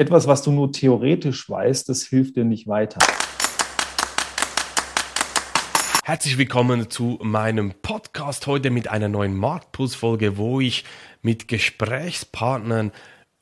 etwas, was du nur theoretisch weißt, das hilft dir nicht weiter. Herzlich willkommen zu meinem Podcast heute mit einer neuen Marktpuls-Folge, wo ich mit Gesprächspartnern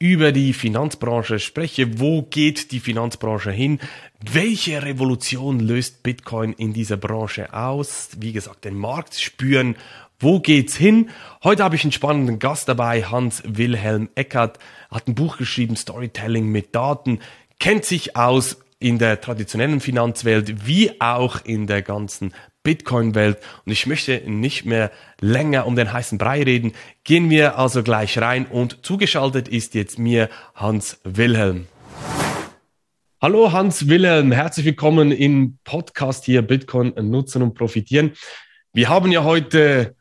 über die Finanzbranche spreche. Wo geht die Finanzbranche hin? Welche Revolution löst Bitcoin in dieser Branche aus? Wie gesagt, den Markt spüren. Wo geht's hin? Heute habe ich einen spannenden Gast dabei, Hans Wilhelm Eckert, hat ein Buch geschrieben, Storytelling mit Daten, kennt sich aus in der traditionellen Finanzwelt wie auch in der ganzen Bitcoin-Welt. Und ich möchte nicht mehr länger um den heißen Brei reden. Gehen wir also gleich rein und zugeschaltet ist jetzt mir Hans Wilhelm. Hallo Hans Wilhelm, herzlich willkommen im Podcast hier Bitcoin nutzen und profitieren. Wir haben ja heute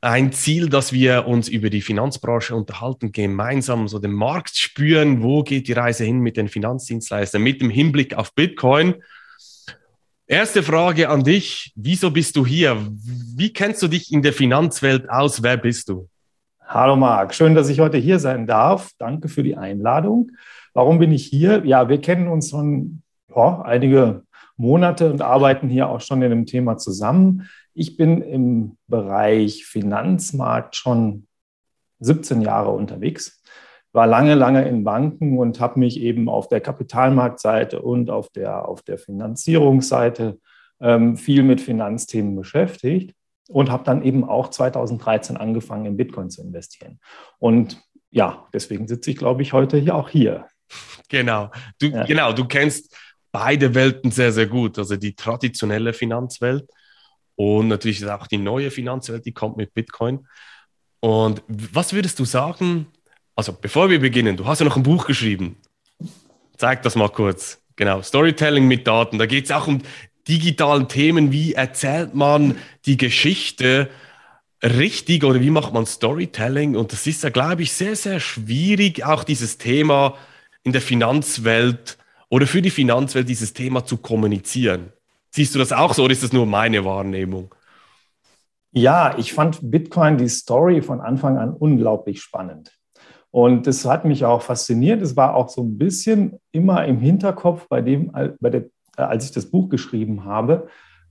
ein Ziel, dass wir uns über die Finanzbranche unterhalten, gemeinsam so den Markt spüren, wo geht die Reise hin mit den Finanzdienstleistern, mit dem Hinblick auf Bitcoin. Erste Frage an dich, wieso bist du hier? Wie kennst du dich in der Finanzwelt aus? Wer bist du? Hallo Marc, schön, dass ich heute hier sein darf. Danke für die Einladung. Warum bin ich hier? Ja, wir kennen uns schon ja, einige Monate und arbeiten hier auch schon in dem Thema zusammen. Ich bin im Bereich Finanzmarkt schon 17 Jahre unterwegs, war lange, lange in Banken und habe mich eben auf der Kapitalmarktseite und auf der, auf der Finanzierungsseite ähm, viel mit Finanzthemen beschäftigt und habe dann eben auch 2013 angefangen, in Bitcoin zu investieren. Und ja, deswegen sitze ich, glaube ich, heute hier auch hier. Genau. Du, ja. Genau, du kennst beide Welten sehr, sehr gut. Also die traditionelle Finanzwelt und natürlich auch die neue Finanzwelt, die kommt mit Bitcoin. Und was würdest du sagen, also bevor wir beginnen, du hast ja noch ein Buch geschrieben. Zeig das mal kurz. Genau, Storytelling mit Daten. Da geht es auch um digitalen Themen. Wie erzählt man die Geschichte richtig oder wie macht man Storytelling? Und das ist ja, glaube ich, sehr, sehr schwierig, auch dieses Thema in der Finanzwelt oder für die Finanzwelt dieses Thema zu kommunizieren. Siehst du das auch so oder ist das nur meine Wahrnehmung? Ja, ich fand Bitcoin die Story von Anfang an unglaublich spannend. Und das hat mich auch fasziniert. Es war auch so ein bisschen immer im Hinterkopf bei dem, bei der, als ich das Buch geschrieben habe.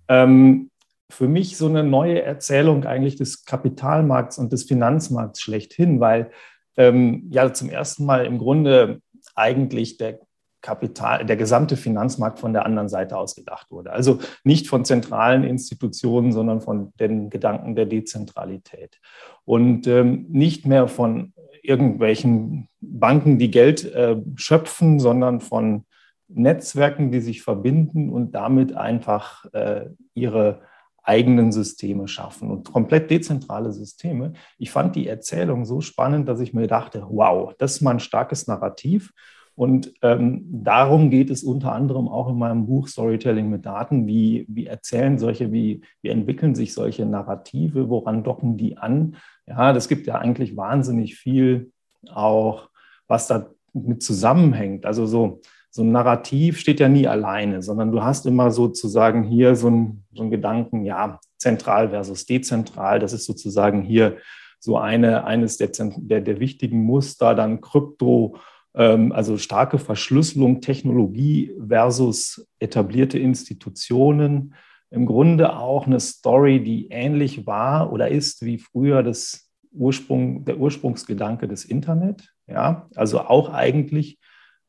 Ähm, für mich so eine neue Erzählung eigentlich des Kapitalmarkts und des Finanzmarkts schlechthin, weil ähm, ja zum ersten Mal im Grunde eigentlich der Kapital, der gesamte Finanzmarkt von der anderen Seite aus gedacht wurde. Also nicht von zentralen Institutionen, sondern von den Gedanken der Dezentralität. Und ähm, nicht mehr von irgendwelchen Banken, die Geld äh, schöpfen, sondern von Netzwerken, die sich verbinden und damit einfach äh, ihre eigenen Systeme schaffen und komplett dezentrale Systeme. Ich fand die Erzählung so spannend, dass ich mir dachte, wow, das ist mal ein starkes Narrativ. Und ähm, darum geht es unter anderem auch in meinem Buch Storytelling mit Daten. Wie, wie erzählen solche, wie, wie entwickeln sich solche Narrative, woran docken die an? Ja, das gibt ja eigentlich wahnsinnig viel auch, was da mit zusammenhängt. Also so, so ein Narrativ steht ja nie alleine, sondern du hast immer sozusagen hier so einen, so Gedanken, ja, zentral versus dezentral. Das ist sozusagen hier so eine, eines der, der, der wichtigen Muster, dann Krypto also starke Verschlüsselung, Technologie versus etablierte Institutionen. Im Grunde auch eine Story, die ähnlich war oder ist wie früher das Ursprung, der Ursprungsgedanke des Internet. Ja, also auch eigentlich,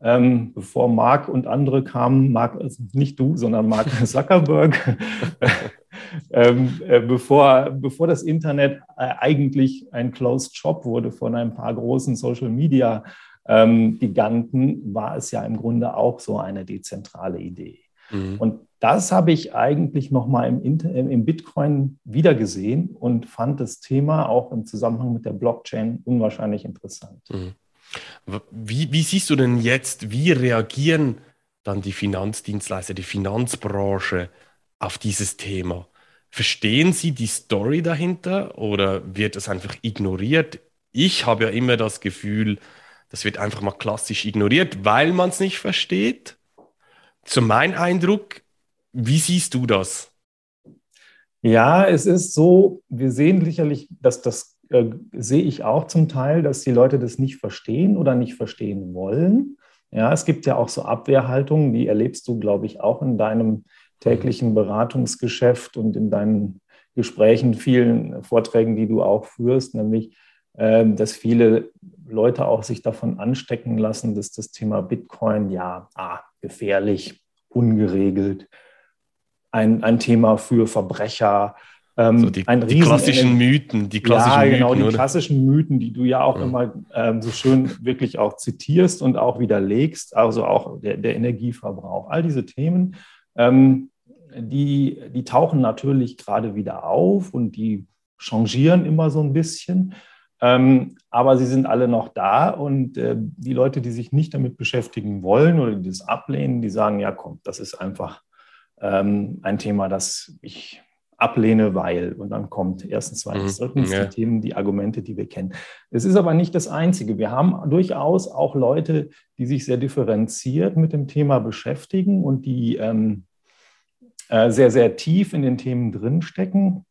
ähm, bevor Mark und andere kamen, Mark, also nicht du, sondern Mark Zuckerberg, ähm, äh, bevor, bevor das Internet äh, eigentlich ein Closed Shop wurde von ein paar großen Social Media ähm, Giganten, war es ja im Grunde auch so eine dezentrale Idee. Mhm. Und das habe ich eigentlich nochmal im, im Bitcoin wiedergesehen und fand das Thema auch im Zusammenhang mit der Blockchain unwahrscheinlich interessant. Mhm. Wie, wie siehst du denn jetzt, wie reagieren dann die Finanzdienstleister, die Finanzbranche auf dieses Thema? Verstehen sie die Story dahinter oder wird es einfach ignoriert? Ich habe ja immer das Gefühl, das wird einfach mal klassisch ignoriert, weil man es nicht versteht. So mein Eindruck. Wie siehst du das? Ja, es ist so, wir sehen sicherlich, dass das äh, sehe ich auch zum Teil, dass die Leute das nicht verstehen oder nicht verstehen wollen. Ja, es gibt ja auch so Abwehrhaltungen, die erlebst du, glaube ich, auch in deinem täglichen Beratungsgeschäft und in deinen Gesprächen, vielen Vorträgen, die du auch führst, nämlich, ähm, dass viele Leute auch sich davon anstecken lassen, dass das Thema Bitcoin ja ah, gefährlich, ungeregelt, ein, ein Thema für Verbrecher, ähm, so die, die klassischen Mythen, die klassischen ja, genau, Mythen, die klassischen Mythen, die du ja auch ja. immer ähm, so schön wirklich auch zitierst und auch widerlegst, also auch der, der Energieverbrauch, all diese Themen, ähm, die, die tauchen natürlich gerade wieder auf und die changieren immer so ein bisschen. Ähm, aber sie sind alle noch da und äh, die Leute, die sich nicht damit beschäftigen wollen oder die das ablehnen, die sagen, ja komm, das ist einfach ähm, ein Thema, das ich ablehne, weil. Und dann kommt erstens, zweitens, mhm. drittens ja. die Themen, die Argumente, die wir kennen. Es ist aber nicht das Einzige. Wir haben durchaus auch Leute, die sich sehr differenziert mit dem Thema beschäftigen und die ähm, äh, sehr, sehr tief in den Themen drinstecken.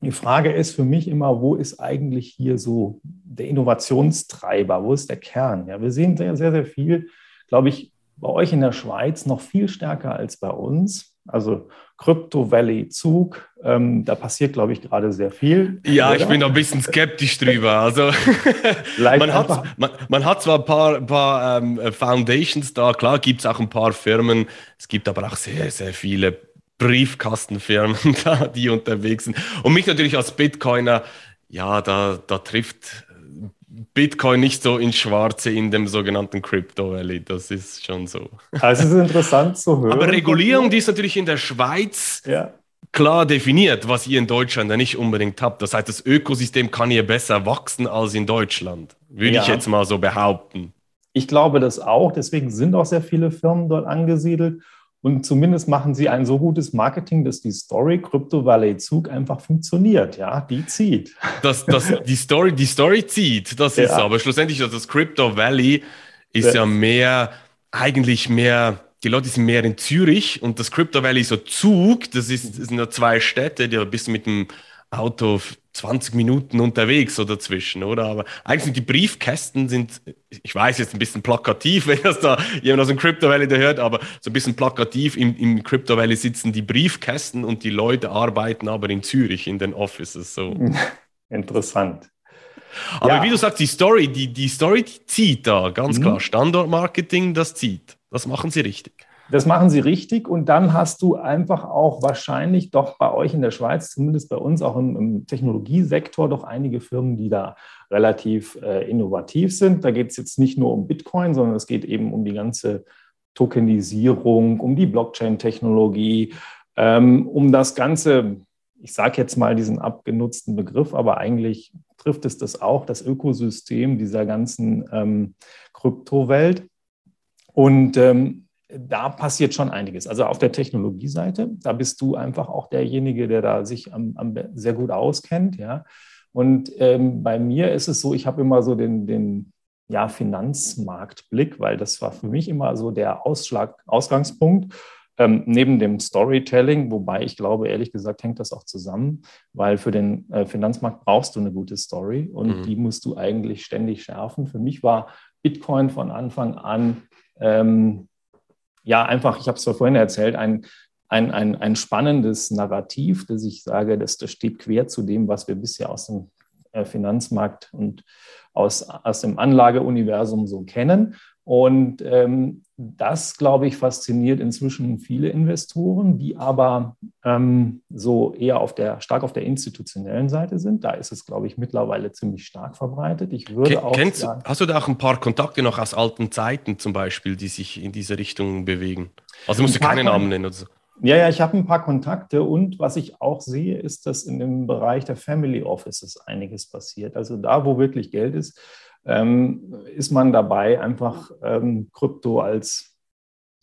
Die Frage ist für mich immer, wo ist eigentlich hier so der Innovationstreiber? Wo ist der Kern? Ja, wir sehen sehr, sehr, sehr viel, glaube ich, bei euch in der Schweiz noch viel stärker als bei uns. Also Crypto Valley Zug, ähm, da passiert, glaube ich, gerade sehr viel. Ja, oder? ich bin da ein bisschen skeptisch drüber. Also man, hat, man, man, hat zwar ein paar, paar ähm, Foundations da, klar gibt es auch ein paar Firmen, es gibt aber auch sehr, sehr viele Briefkastenfirmen da, die unterwegs sind. Und mich natürlich als Bitcoiner, ja, da, da trifft Bitcoin nicht so ins Schwarze in dem sogenannten Crypto Valley. Das ist schon so. Also es ist interessant zu hören. Aber Regulierung, die ist natürlich in der Schweiz ja. klar definiert, was ihr in Deutschland ja nicht unbedingt habt. Das heißt, das Ökosystem kann hier besser wachsen als in Deutschland. Würde ja. ich jetzt mal so behaupten. Ich glaube das auch. Deswegen sind auch sehr viele Firmen dort angesiedelt. Und zumindest machen sie ein so gutes Marketing, dass die Story Crypto Valley Zug einfach funktioniert. Ja, die zieht. Das, das, die, Story, die Story zieht, das ist so. Aber schlussendlich, das Crypto Valley ist ja. ja mehr, eigentlich mehr, die Leute sind mehr in Zürich und das Crypto Valley so Zug, das, ist, sind ja zwei Städte, die bist du mit dem Auto 20 Minuten unterwegs so dazwischen, oder? Aber eigentlich sind die Briefkästen sind, ich weiß jetzt ein bisschen plakativ, wenn das da jemand aus dem Crypto Valley da hört, aber so ein bisschen plakativ im, im Crypto Valley sitzen die Briefkästen und die Leute arbeiten aber in Zürich in den Offices. So. Interessant. Aber ja. wie du sagst, die Story, die, die Story die zieht da, ganz mhm. klar. Standortmarketing, das zieht. Das machen sie richtig. Das machen sie richtig und dann hast du einfach auch wahrscheinlich doch bei euch in der Schweiz, zumindest bei uns auch im, im Technologiesektor, doch einige Firmen, die da relativ äh, innovativ sind. Da geht es jetzt nicht nur um Bitcoin, sondern es geht eben um die ganze Tokenisierung, um die Blockchain-Technologie, ähm, um das ganze, ich sage jetzt mal diesen abgenutzten Begriff, aber eigentlich trifft es das auch, das Ökosystem dieser ganzen ähm, Kryptowelt. Und ähm, da passiert schon einiges. Also auf der Technologieseite, da bist du einfach auch derjenige, der da sich am, am sehr gut auskennt. Ja. Und ähm, bei mir ist es so, ich habe immer so den, den ja, Finanzmarktblick, weil das war für mich immer so der Ausschlag, Ausgangspunkt. Ähm, neben dem Storytelling, wobei ich glaube, ehrlich gesagt, hängt das auch zusammen, weil für den äh, Finanzmarkt brauchst du eine gute Story und mhm. die musst du eigentlich ständig schärfen. Für mich war Bitcoin von Anfang an ähm, ja, einfach, ich habe es vorhin erzählt, ein, ein, ein, ein spannendes Narrativ, das ich sage, das, das steht quer zu dem, was wir bisher aus dem äh, Finanzmarkt und aus, aus dem Anlageuniversum so kennen. Und ähm, das, glaube ich, fasziniert inzwischen viele Investoren, die aber ähm, so eher auf der, stark auf der institutionellen Seite sind. Da ist es, glaube ich, mittlerweile ziemlich stark verbreitet. Ich würde Ken, auch kennst, sagen, hast du da auch ein paar Kontakte noch aus alten Zeiten zum Beispiel, die sich in diese Richtung bewegen? Also musst du keine Namen nennen oder so. Ja, ja, ich habe ein paar Kontakte und was ich auch sehe, ist, dass in dem Bereich der Family Offices einiges passiert. Also da, wo wirklich Geld ist, ähm, ist man dabei, einfach ähm, Krypto als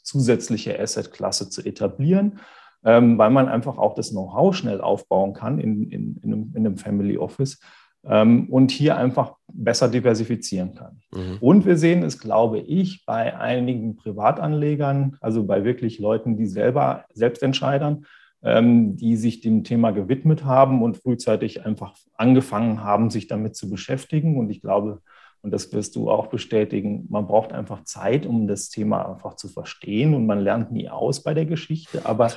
zusätzliche Assetklasse zu etablieren, ähm, weil man einfach auch das Know-how schnell aufbauen kann in, in, in, einem, in einem Family Office ähm, und hier einfach besser diversifizieren kann. Mhm. Und wir sehen es, glaube ich, bei einigen Privatanlegern, also bei wirklich Leuten, die selber Selbstentscheidern, ähm, die sich dem Thema gewidmet haben und frühzeitig einfach angefangen haben, sich damit zu beschäftigen. Und ich glaube, und das wirst du auch bestätigen, man braucht einfach Zeit, um das Thema einfach zu verstehen. Und man lernt nie aus bei der Geschichte, aber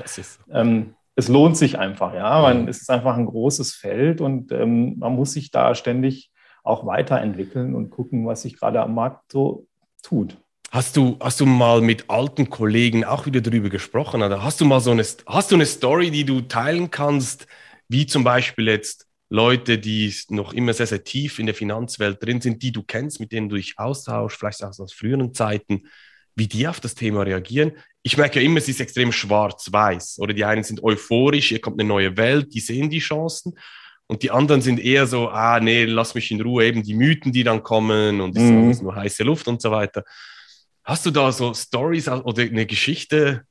ähm, es lohnt sich einfach, ja, man, es ist einfach ein großes Feld. Und ähm, man muss sich da ständig auch weiterentwickeln und gucken, was sich gerade am Markt so tut. Hast du, hast du mal mit alten Kollegen auch wieder darüber gesprochen? Oder hast du mal so eine, hast du eine Story, die du teilen kannst, wie zum Beispiel jetzt Leute, die noch immer sehr, sehr tief in der Finanzwelt drin sind, die du kennst, mit denen du dich austauschst, vielleicht auch aus früheren Zeiten, wie die auf das Thema reagieren? Ich merke ja immer, es ist extrem schwarz-weiß. Oder die einen sind euphorisch, hier kommt eine neue Welt, die sehen die Chancen. Und die anderen sind eher so, ah, nee, lass mich in Ruhe, eben die Mythen, die dann kommen und ist mhm. nur heiße Luft und so weiter. Hast du da so Stories oder eine Geschichte?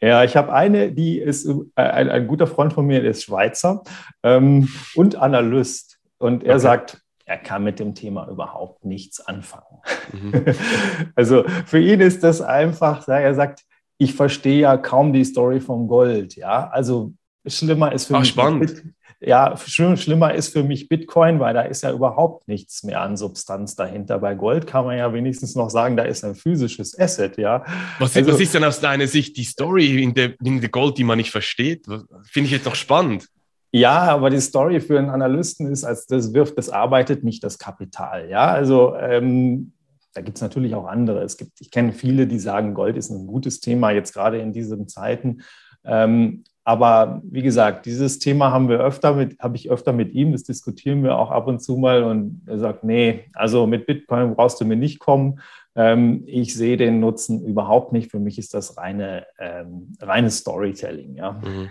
Ja, ich habe eine, die ist äh, ein, ein, guter Freund von mir, der ist Schweizer ähm, und Analyst. Und er okay. sagt, er kann mit dem Thema überhaupt nichts anfangen. Mhm. also für ihn ist das einfach, er sagt, ich verstehe ja kaum die Story vom Gold. Ja, also schlimmer ist für Ach, mich. Spannend ja, schlimmer ist für mich Bitcoin, weil da ist ja überhaupt nichts mehr an Substanz dahinter. Bei Gold kann man ja wenigstens noch sagen, da ist ein physisches Asset, ja. Was, also, was ist denn aus deiner Sicht die Story in der, in der Gold, die man nicht versteht? Finde ich jetzt noch spannend. Ja, aber die Story für einen Analysten ist, als das wirft, das arbeitet nicht das Kapital. Ja, also ähm, da gibt es natürlich auch andere. Es gibt, ich kenne viele, die sagen, Gold ist ein gutes Thema, jetzt gerade in diesen Zeiten. Ähm, aber wie gesagt, dieses Thema haben wir öfter mit, habe ich öfter mit ihm, das diskutieren wir auch ab und zu mal und er sagt, nee, also mit Bitcoin brauchst du mir nicht kommen. Ähm, ich sehe den Nutzen überhaupt nicht. Für mich ist das reine, ähm, reines Storytelling, ja. Mhm.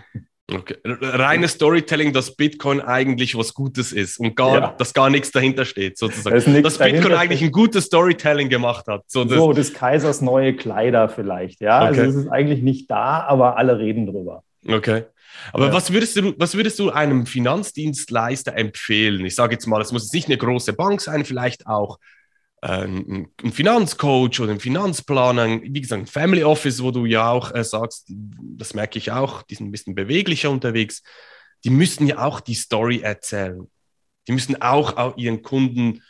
Okay. Reines Storytelling, dass Bitcoin eigentlich was Gutes ist und gar, ja. dass gar nichts dahinter steht, sozusagen. Da dass Bitcoin eigentlich ein gutes Storytelling gemacht hat. So, das so, des Kaisers neue Kleider vielleicht, ja. Also okay. Also es ist eigentlich nicht da, aber alle reden drüber. Okay. Aber ja. was, würdest du, was würdest du einem Finanzdienstleister empfehlen? Ich sage jetzt mal, es muss jetzt nicht eine große Bank sein, vielleicht auch äh, ein, ein Finanzcoach oder ein Finanzplaner, wie gesagt, ein Family Office, wo du ja auch äh, sagst, das merke ich auch, die sind ein bisschen beweglicher unterwegs. Die müssen ja auch die Story erzählen. Die müssen auch, auch ihren Kunden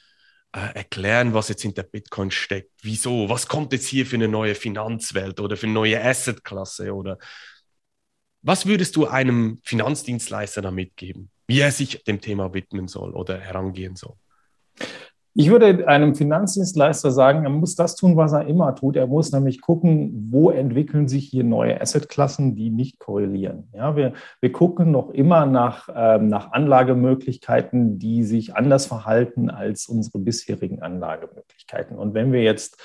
äh, erklären, was jetzt hinter Bitcoin steckt. Wieso? Was kommt jetzt hier für eine neue Finanzwelt oder für eine neue Assetklasse oder was würdest du einem Finanzdienstleister da mitgeben, wie er sich dem Thema widmen soll oder herangehen soll? Ich würde einem Finanzdienstleister sagen, er muss das tun, was er immer tut. Er muss nämlich gucken, wo entwickeln sich hier neue Assetklassen, die nicht korrelieren. Ja, wir, wir gucken noch immer nach, ähm, nach Anlagemöglichkeiten, die sich anders verhalten als unsere bisherigen Anlagemöglichkeiten. Und wenn wir jetzt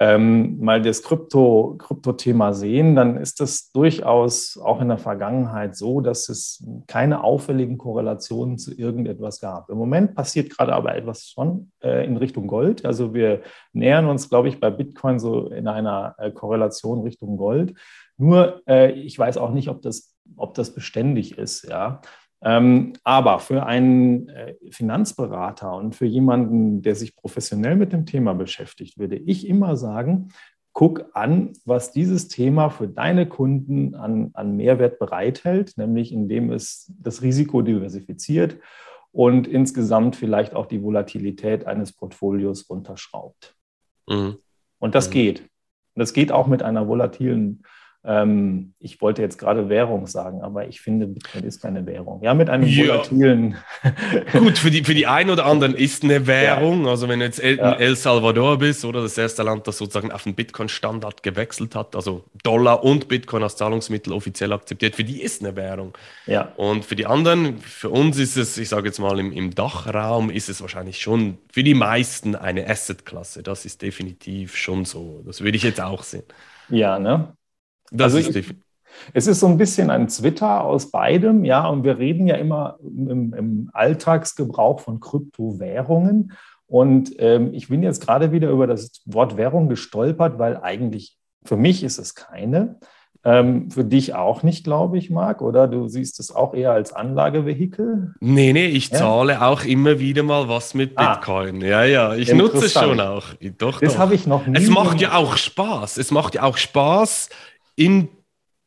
ähm, mal das Krypto, Krypto-Thema sehen, dann ist das durchaus auch in der Vergangenheit so, dass es keine auffälligen Korrelationen zu irgendetwas gab. Im Moment passiert gerade aber etwas schon äh, in Richtung Gold. Also wir nähern uns, glaube ich, bei Bitcoin so in einer äh, Korrelation Richtung Gold. Nur äh, ich weiß auch nicht, ob das, ob das beständig ist. Ja. Ähm, aber für einen äh, Finanzberater und für jemanden, der sich professionell mit dem Thema beschäftigt, würde ich immer sagen, guck an, was dieses Thema für deine Kunden an, an Mehrwert bereithält, nämlich indem es das Risiko diversifiziert und insgesamt vielleicht auch die Volatilität eines Portfolios runterschraubt. Mhm. Und das mhm. geht. Das geht auch mit einer volatilen ähm, ich wollte jetzt gerade Währung sagen, aber ich finde, Bitcoin ist keine Währung. Ja, mit einem ja. volatilen. Gut, für die, für die einen oder anderen ist eine Währung. Ja. Also, wenn du jetzt El, ja. El Salvador bist oder das erste Land, das sozusagen auf den Bitcoin-Standard gewechselt hat, also Dollar und Bitcoin als Zahlungsmittel offiziell akzeptiert, für die ist eine Währung. Ja. Und für die anderen, für uns ist es, ich sage jetzt mal im, im Dachraum, ist es wahrscheinlich schon für die meisten eine Asset-Klasse. Das ist definitiv schon so. Das würde ich jetzt auch sehen. Ja, ne? Das also ist ich, es ist so ein bisschen ein Twitter aus beidem, ja, und wir reden ja immer im, im Alltagsgebrauch von Kryptowährungen. Und ähm, ich bin jetzt gerade wieder über das Wort Währung gestolpert, weil eigentlich für mich ist es keine. Ähm, für dich auch nicht, glaube ich, Marc, oder? Du siehst es auch eher als Anlagevehikel? Nee, nee, ich ja? zahle auch immer wieder mal was mit ah. Bitcoin. Ah, ja, ja, ich nutze es schon auch. Doch, das habe ich noch nie. Es macht ja auch Spaß. Es macht ja auch Spaß, in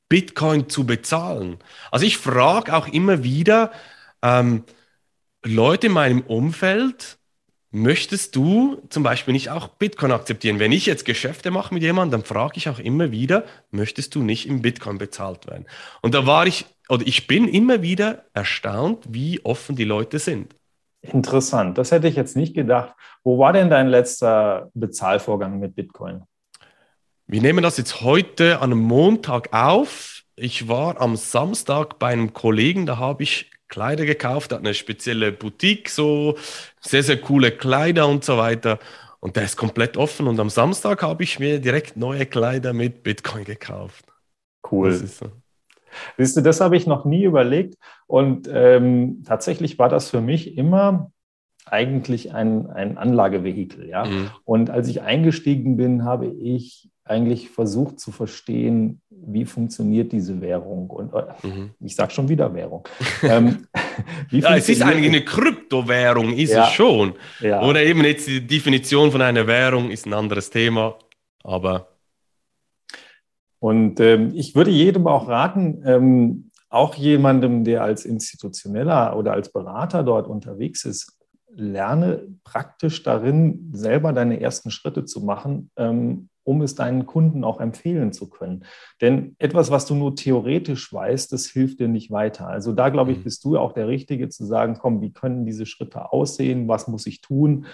Bitcoin zu bezahlen. Also ich frage auch immer wieder ähm, Leute in meinem Umfeld, möchtest du zum Beispiel nicht auch Bitcoin akzeptieren? Wenn ich jetzt Geschäfte mache mit jemandem, dann frage ich auch immer wieder, möchtest du nicht im Bitcoin bezahlt werden? Und da war ich, oder ich bin immer wieder erstaunt, wie offen die Leute sind. Interessant, das hätte ich jetzt nicht gedacht. Wo war denn dein letzter Bezahlvorgang mit Bitcoin? Wir nehmen das jetzt heute an einem Montag auf. Ich war am Samstag bei einem Kollegen, da habe ich Kleider gekauft, hat eine spezielle Boutique, so sehr, sehr coole Kleider und so weiter. Und der ist komplett offen. Und am Samstag habe ich mir direkt neue Kleider mit Bitcoin gekauft. Cool. So. Siehst du, das habe ich noch nie überlegt. Und ähm, tatsächlich war das für mich immer eigentlich ein, ein Anlagevehikel. Ja? Mhm. Und als ich eingestiegen bin, habe ich eigentlich versucht zu verstehen, wie funktioniert diese Währung. Und äh, mhm. ich sage schon wieder Währung. ähm, ja, es ist eigentlich eine Kryptowährung, ist ja. es schon. Ja. Oder eben jetzt die Definition von einer Währung ist ein anderes Thema, aber. Und ähm, ich würde jedem auch raten, ähm, auch jemandem, der als institutioneller oder als Berater dort unterwegs ist, lerne praktisch darin, selber deine ersten Schritte zu machen, ähm, um es deinen Kunden auch empfehlen zu können. Denn etwas, was du nur theoretisch weißt, das hilft dir nicht weiter. Also da, glaube ich, mhm. bist du auch der Richtige zu sagen, komm, wie können diese Schritte aussehen? Was muss ich tun?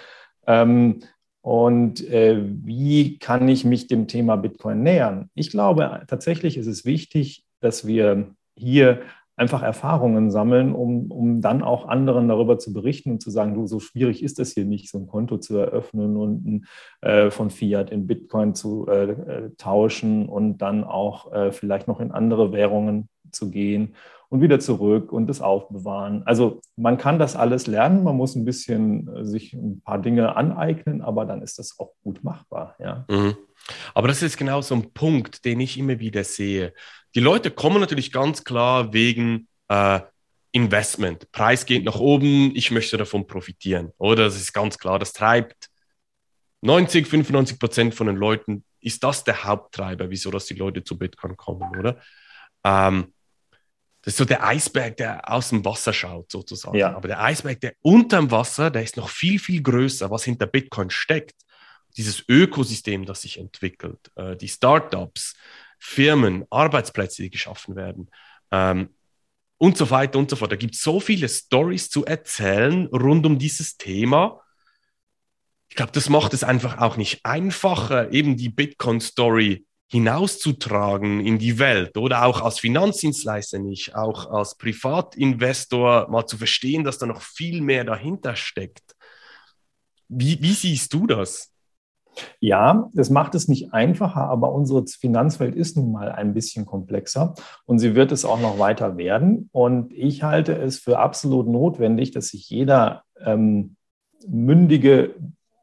Ähm, und äh, wie kann ich mich dem Thema Bitcoin nähern? Ich glaube, tatsächlich ist es wichtig, dass wir hier einfach Erfahrungen sammeln, um, um dann auch anderen darüber zu berichten und zu sagen, du, so schwierig ist es hier nicht, so ein Konto zu eröffnen und äh, von Fiat in Bitcoin zu äh, äh, tauschen und dann auch äh, vielleicht noch in andere Währungen zu gehen und wieder zurück und das aufbewahren. Also man kann das alles lernen, man muss ein bisschen äh, sich ein paar Dinge aneignen, aber dann ist das auch gut machbar. Ja. Mhm. Aber das ist genau so ein Punkt, den ich immer wieder sehe. Die Leute kommen natürlich ganz klar wegen äh, Investment. Preis geht nach oben, ich möchte davon profitieren. Oder das ist ganz klar, das treibt 90, 95 Prozent von den Leuten, ist das der Haupttreiber, wieso dass die Leute zu Bitcoin kommen, oder? Ähm, das ist so der Eisberg, der aus dem Wasser schaut, sozusagen. Ja. Aber der Eisberg, der unter dem Wasser, der ist noch viel, viel größer, was hinter Bitcoin steckt dieses Ökosystem, das sich entwickelt, äh, die Startups, Firmen, Arbeitsplätze, die geschaffen werden ähm, und so weiter und so fort. Da gibt es so viele Stories zu erzählen rund um dieses Thema. Ich glaube, das macht es einfach auch nicht einfacher, eben die Bitcoin-Story hinauszutragen in die Welt oder auch als Finanzdienstleister nicht, auch als Privatinvestor mal zu verstehen, dass da noch viel mehr dahinter steckt. Wie, wie siehst du das? Ja, das macht es nicht einfacher, aber unsere Finanzwelt ist nun mal ein bisschen komplexer und sie wird es auch noch weiter werden. Und ich halte es für absolut notwendig, dass sich jeder ähm, mündige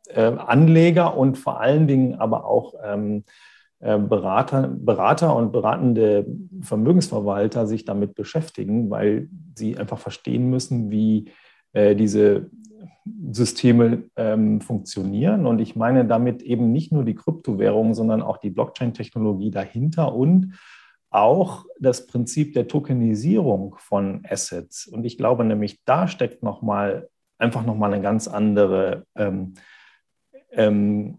äh, Anleger und vor allen Dingen aber auch ähm, äh, Berater, Berater und beratende Vermögensverwalter sich damit beschäftigen, weil sie einfach verstehen müssen, wie äh, diese Systeme ähm, funktionieren. Und ich meine damit eben nicht nur die Kryptowährung, sondern auch die Blockchain-Technologie dahinter und auch das Prinzip der Tokenisierung von Assets. Und ich glaube nämlich, da steckt noch mal einfach noch mal eine ganz andere ähm, ähm,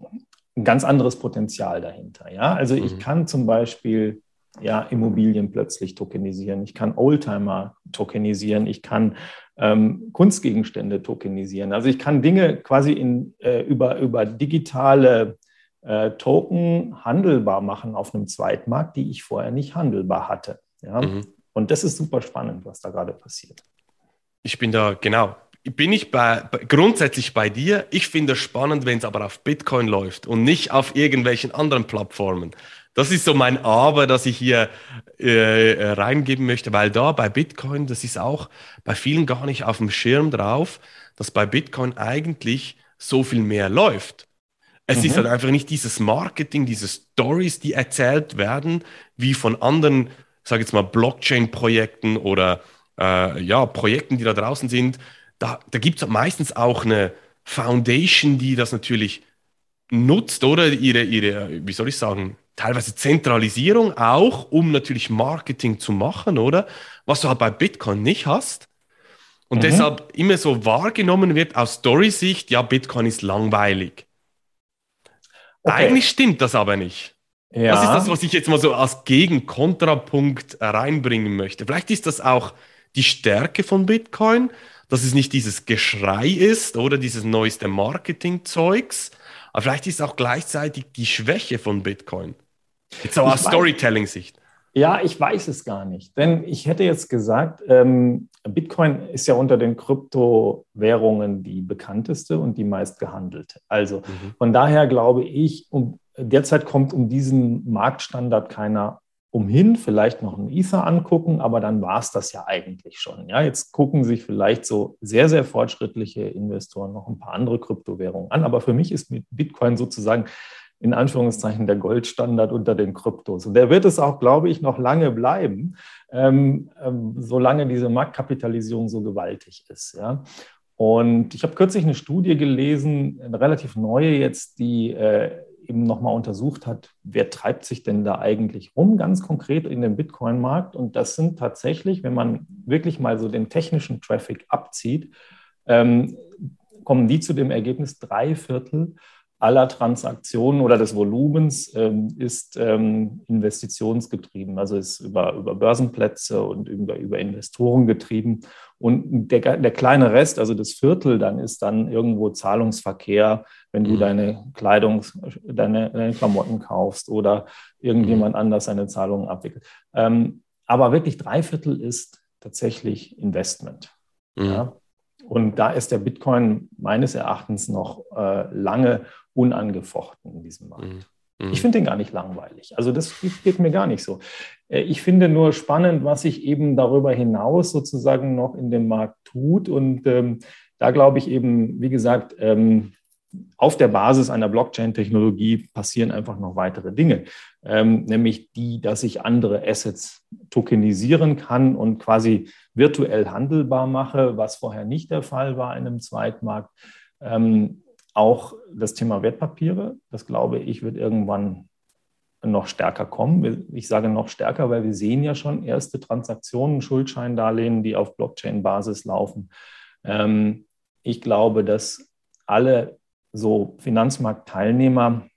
ein ganz anderes Potenzial dahinter. Ja, also ich mhm. kann zum Beispiel ja, Immobilien plötzlich tokenisieren, ich kann Oldtimer tokenisieren, ich kann ähm, Kunstgegenstände tokenisieren. Also ich kann Dinge quasi in, äh, über, über digitale äh, Token handelbar machen auf einem Zweitmarkt, die ich vorher nicht handelbar hatte. Ja? Mhm. Und das ist super spannend, was da gerade passiert. Ich bin da, genau, bin ich bei, grundsätzlich bei dir. Ich finde es spannend, wenn es aber auf Bitcoin läuft und nicht auf irgendwelchen anderen Plattformen. Das ist so mein Aber, das ich hier äh, reingeben möchte, weil da bei Bitcoin, das ist auch bei vielen gar nicht auf dem Schirm drauf, dass bei Bitcoin eigentlich so viel mehr läuft. Es mhm. ist halt einfach nicht dieses Marketing, diese Stories, die erzählt werden, wie von anderen, sage jetzt mal, Blockchain-Projekten oder äh, ja, Projekten, die da draußen sind. Da, da gibt es meistens auch eine Foundation, die das natürlich nutzt oder ihre, ihre, wie soll ich sagen, teilweise Zentralisierung auch, um natürlich Marketing zu machen, oder? Was du halt bei Bitcoin nicht hast. und mhm. deshalb immer so wahrgenommen wird aus Story-Sicht, ja, Bitcoin ist langweilig. Okay. Eigentlich stimmt das aber nicht. Ja. Das ist das, was ich jetzt mal so als Gegenkontrapunkt reinbringen möchte. Vielleicht ist das auch die Stärke von Bitcoin, dass es nicht dieses Geschrei ist oder dieses neueste Marketing-Zeugs, aber vielleicht ist auch gleichzeitig die Schwäche von Bitcoin. Jetzt auch aus Storytelling-Sicht. Ja, ich weiß es gar nicht. Denn ich hätte jetzt gesagt, ähm, Bitcoin ist ja unter den Kryptowährungen die bekannteste und die meist gehandelte. Also mhm. von daher glaube ich, um, derzeit kommt um diesen Marktstandard keiner umhin, vielleicht noch einen Ether angucken, aber dann war es das ja eigentlich schon. Ja, jetzt gucken sich vielleicht so sehr, sehr fortschrittliche Investoren noch ein paar andere Kryptowährungen an. Aber für mich ist mit Bitcoin sozusagen in Anführungszeichen der Goldstandard unter den Kryptos. Und der wird es auch, glaube ich, noch lange bleiben, ähm, ähm, solange diese Marktkapitalisierung so gewaltig ist. Ja. Und ich habe kürzlich eine Studie gelesen, eine relativ neue jetzt, die äh, eben nochmal untersucht hat, wer treibt sich denn da eigentlich rum, ganz konkret in den Bitcoin-Markt. Und das sind tatsächlich, wenn man wirklich mal so den technischen Traffic abzieht, ähm, kommen die zu dem Ergebnis, drei Viertel aller Transaktionen oder des Volumens ähm, ist ähm, investitionsgetrieben, also ist über, über Börsenplätze und über, über Investoren getrieben. Und der, der kleine Rest, also das Viertel, dann ist dann irgendwo Zahlungsverkehr, wenn du mhm. deine Kleidung, deine, deine, Klamotten kaufst oder irgendjemand mhm. anders seine Zahlungen abwickelt. Ähm, aber wirklich drei Viertel ist tatsächlich Investment. Mhm. Ja? Und da ist der Bitcoin meines Erachtens noch äh, lange unangefochten in diesem Markt. Mhm. Ich finde den gar nicht langweilig. Also das geht mir gar nicht so. Äh, ich finde nur spannend, was sich eben darüber hinaus sozusagen noch in dem Markt tut. Und ähm, da glaube ich eben, wie gesagt, ähm, auf der Basis einer Blockchain-Technologie passieren einfach noch weitere Dinge, ähm, nämlich die, dass ich andere Assets tokenisieren kann und quasi virtuell handelbar mache, was vorher nicht der Fall war in einem Zweitmarkt. Ähm, auch das Thema Wertpapiere, das glaube ich, wird irgendwann noch stärker kommen. Ich sage noch stärker, weil wir sehen ja schon erste Transaktionen, Schuldscheindarlehen, die auf Blockchain-Basis laufen. Ähm, ich glaube, dass alle so Finanzmarktteilnehmer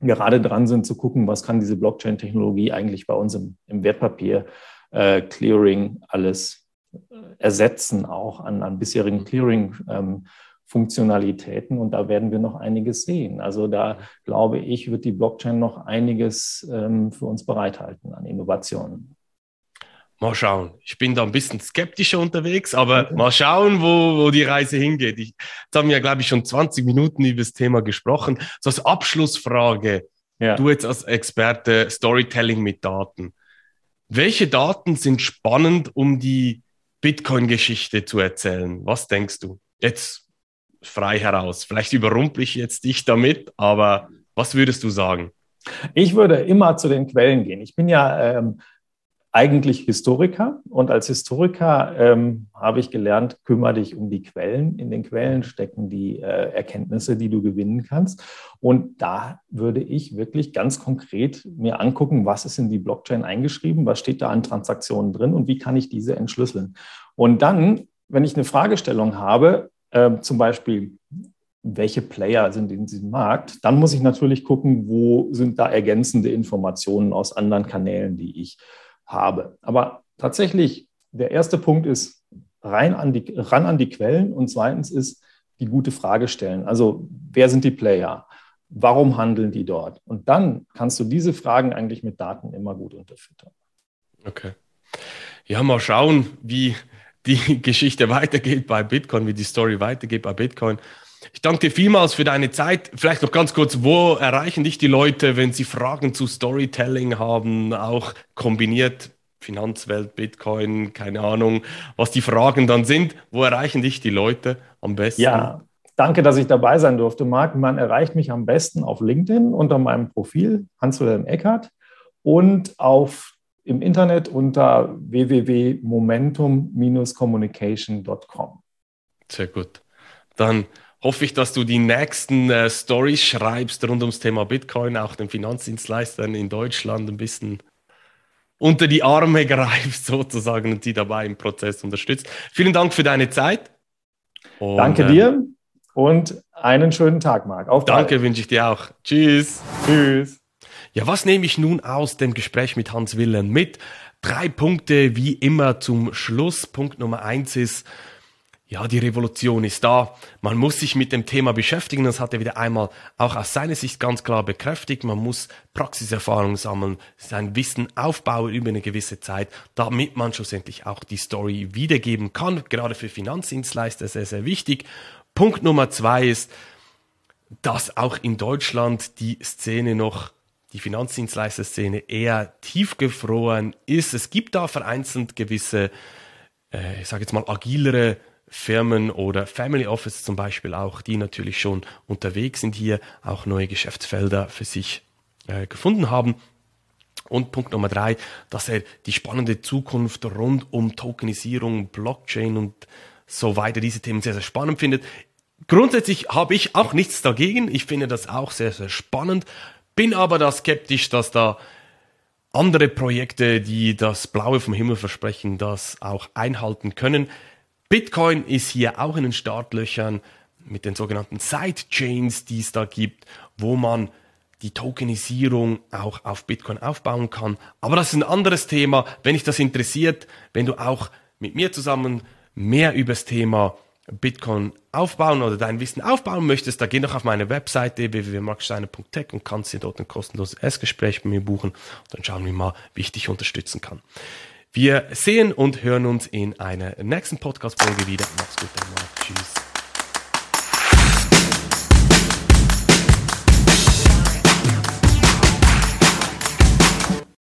gerade dran sind zu gucken, was kann diese Blockchain-Technologie eigentlich bei uns im, im Wertpapier-Clearing äh, alles äh, ersetzen, auch an, an bisherigen Clearing. Ähm, Funktionalitäten und da werden wir noch einiges sehen. Also da glaube ich, wird die Blockchain noch einiges ähm, für uns bereithalten an Innovationen. Mal schauen. Ich bin da ein bisschen skeptischer unterwegs, aber okay. mal schauen, wo, wo die Reise hingeht. Ich, jetzt haben wir, glaube ich, schon 20 Minuten über das Thema gesprochen. So als Abschlussfrage, ja. du jetzt als Experte Storytelling mit Daten. Welche Daten sind spannend, um die Bitcoin-Geschichte zu erzählen? Was denkst du? Jetzt frei heraus. Vielleicht überrumple ich jetzt dich damit, aber was würdest du sagen? Ich würde immer zu den Quellen gehen. Ich bin ja ähm, eigentlich Historiker und als Historiker ähm, habe ich gelernt, kümmere dich um die Quellen. In den Quellen stecken die äh, Erkenntnisse, die du gewinnen kannst. Und da würde ich wirklich ganz konkret mir angucken, was ist in die Blockchain eingeschrieben, was steht da an Transaktionen drin und wie kann ich diese entschlüsseln. Und dann, wenn ich eine Fragestellung habe, äh, zum Beispiel, welche Player sind in diesem Markt, dann muss ich natürlich gucken, wo sind da ergänzende Informationen aus anderen Kanälen, die ich habe. Aber tatsächlich, der erste Punkt ist rein an die, ran an die Quellen und zweitens ist die gute Frage stellen. Also, wer sind die Player? Warum handeln die dort? Und dann kannst du diese Fragen eigentlich mit Daten immer gut unterfüttern. Okay. Ja, mal schauen, wie die Geschichte weitergeht bei Bitcoin, wie die Story weitergeht bei Bitcoin. Ich danke dir vielmals für deine Zeit. Vielleicht noch ganz kurz, wo erreichen dich die Leute, wenn sie Fragen zu Storytelling haben, auch kombiniert Finanzwelt, Bitcoin, keine Ahnung, was die Fragen dann sind. Wo erreichen dich die Leute am besten? Ja, danke, dass ich dabei sein durfte, Marc. Man erreicht mich am besten auf LinkedIn unter meinem Profil Hans-Wilhelm Eckert und auf im Internet unter www.momentum-communication.com. Sehr gut. Dann hoffe ich, dass du die nächsten äh, Stories schreibst rund ums Thema Bitcoin, auch den Finanzdienstleistern in Deutschland ein bisschen unter die Arme greift sozusagen und die dabei im Prozess unterstützt. Vielen Dank für deine Zeit. Und, Danke dir ähm, und einen schönen Tag, Marc. Auf Danke wünsche ich dir auch. Tschüss. Tschüss. Ja, was nehme ich nun aus dem Gespräch mit Hans Willen mit? Drei Punkte wie immer zum Schluss. Punkt Nummer eins ist, ja, die Revolution ist da. Man muss sich mit dem Thema beschäftigen. Das hat er wieder einmal auch aus seiner Sicht ganz klar bekräftigt. Man muss Praxiserfahrung sammeln, sein Wissen aufbauen über eine gewisse Zeit, damit man schlussendlich auch die Story wiedergeben kann. Gerade für Finanzdienstleister sehr, sehr wichtig. Punkt Nummer zwei ist, dass auch in Deutschland die Szene noch die Finanzdienstleister-Szene eher tiefgefroren ist. Es gibt da vereinzelt gewisse, äh, ich sage jetzt mal, agilere Firmen oder Family Office zum Beispiel auch, die natürlich schon unterwegs sind hier, auch neue Geschäftsfelder für sich äh, gefunden haben. Und Punkt Nummer drei, dass er die spannende Zukunft rund um Tokenisierung, Blockchain und so weiter, diese Themen sehr, sehr spannend findet. Grundsätzlich habe ich auch nichts dagegen. Ich finde das auch sehr, sehr spannend. Bin aber da skeptisch, dass da andere Projekte, die das Blaue vom Himmel versprechen, das auch einhalten können. Bitcoin ist hier auch in den Startlöchern mit den sogenannten Sidechains, die es da gibt, wo man die Tokenisierung auch auf Bitcoin aufbauen kann. Aber das ist ein anderes Thema. Wenn dich das interessiert, wenn du auch mit mir zusammen mehr über das Thema Bitcoin aufbauen oder dein Wissen aufbauen möchtest, da geh doch auf meine Webseite www.marksteiner.tech und kannst dir dort ein kostenloses Erstgespräch bei mir buchen. Dann schauen wir mal, wie ich dich unterstützen kann. Wir sehen und hören uns in einer nächsten Podcast-Folge wieder. Mach's gut, dann mal. Tschüss.